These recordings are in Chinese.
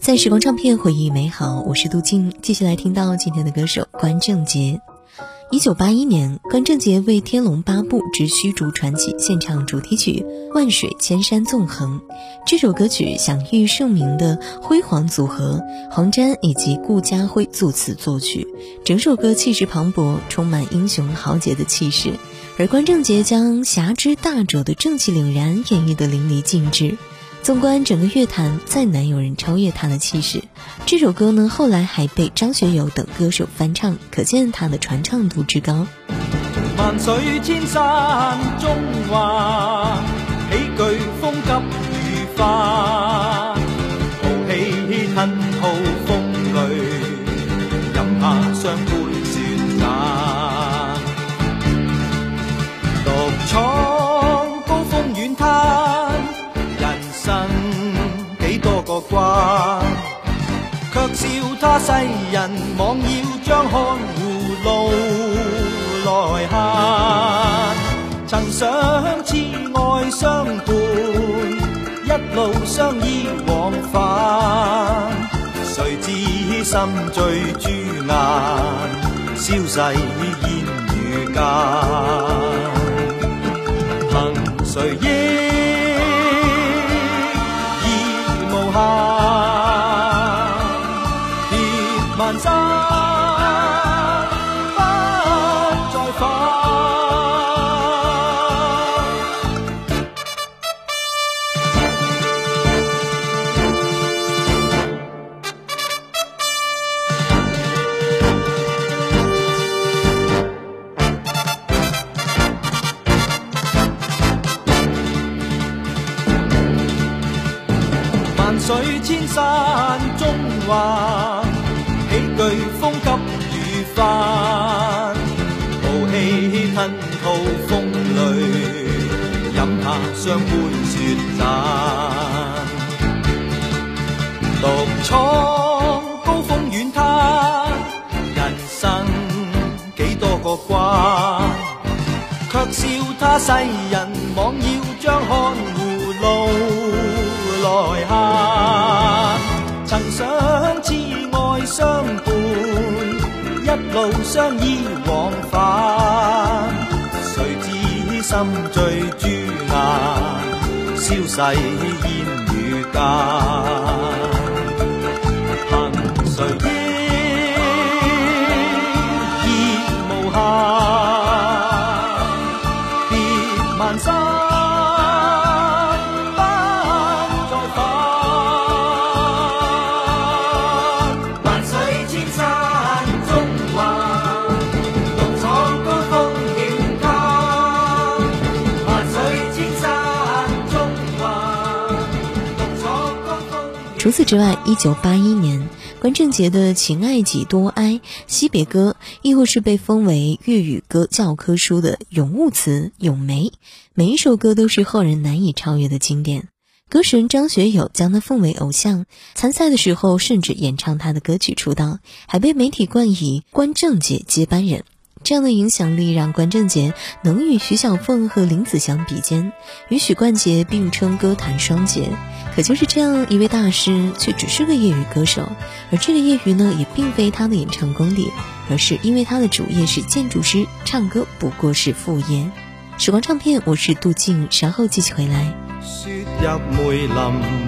在时光唱片回忆美好，我是杜静，继续来听到今天的歌手关正杰。一九八一年，关正杰为《天龙八部之虚竹传奇》献唱主题曲《万水千山纵横》。这首歌曲享誉盛名的辉煌组合黄沾以及顾嘉辉作词作曲，整首歌气势磅礴，充满英雄豪杰的气势。而关正杰将侠之大者的正气凛然演绎得淋漓尽致。纵观整个乐坛，再难有人超越他的气势。这首歌呢，后来还被张学友等歌手翻唱，可见他的传唱度之高。万水千山中华，喜剧风急如花，豪气吞吐风雷，饮下双世人妄要将看护路来行。曾想痴爱相伴，一路相依往返，谁知心醉朱颜，消逝烟雨间。凭谁忆别万山不再返。万水千山中华，喜句风急雨翻，豪气吞吐风雷，饮下双杯雪盏，独闯高峰远滩，人生几多个关，却笑他世人妄要将看消逝烟雨间。除此之外，一九八一年，关正杰的《情爱几多哀》《惜别歌》，亦或是被封为粤语歌教科书的《咏物词》《咏梅》，每一首歌都是后人难以超越的经典。歌神张学友将他奉为偶像，参赛的时候甚至演唱他的歌曲出道，还被媒体冠以“关正杰接班人”。这样的影响力让关正杰能与徐小凤和林子祥比肩，与许冠杰并称歌坛双杰。可就是这样一位大师，却只是个业余歌手，而这个业余呢，也并非他的演唱功力，而是因为他的主业是建筑师，唱歌不过是副业。时光唱片，我是杜静，稍后继续回来。雪入梅林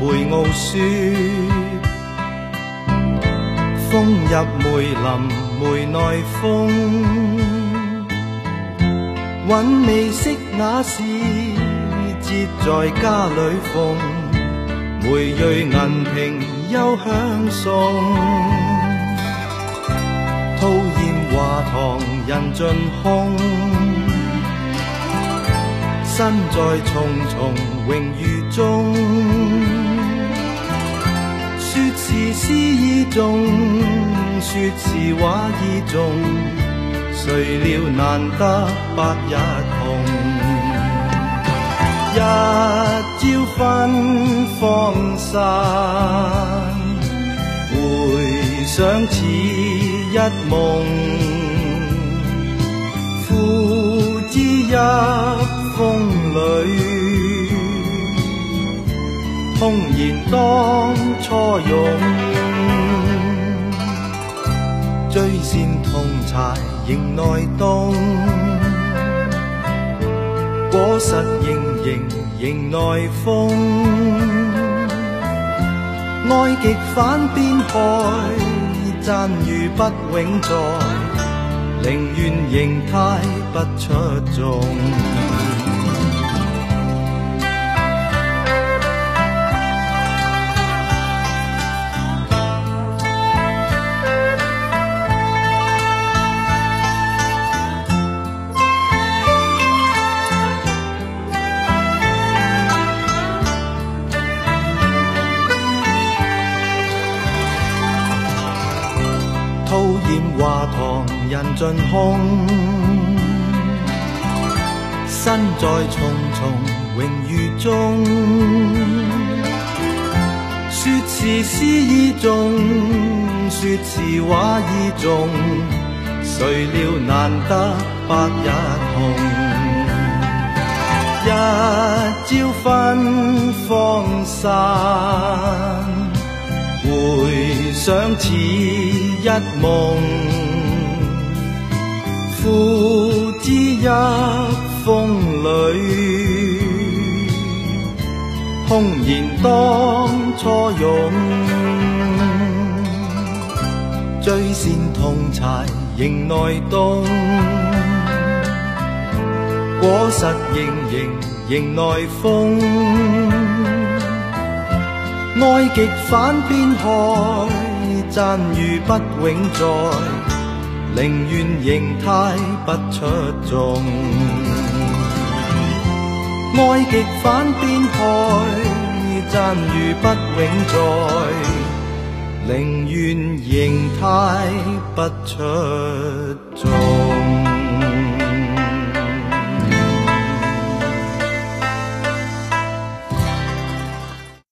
梅傲雪，风入梅林梅内风，韵味色雅是节在家里逢，梅蕊银瓶幽香送，吐艳华堂人尽空。身在重重荣誉中，说是诗意中，说是画意中，谁料难得百日红，一朝分芳散，回想似一梦，付之一风里。空言当初勇，同柴仍耐冻，果实盈盈迎内风，爱极反变害，赞誉不永在，宁愿形态不出众。吐艳华堂人尽空，身在重重荣誉中。说是诗意重，说是画意重，谁料难得百日红。一朝分芳散，回想似。一梦，付之一风里，空言当初勇，追线同柴迎内冬，果实盈盈迎内风，爱极反变害。赞誉不永在，宁愿形态不出众。爱极反变害，赞誉不永在，宁愿形态不出众。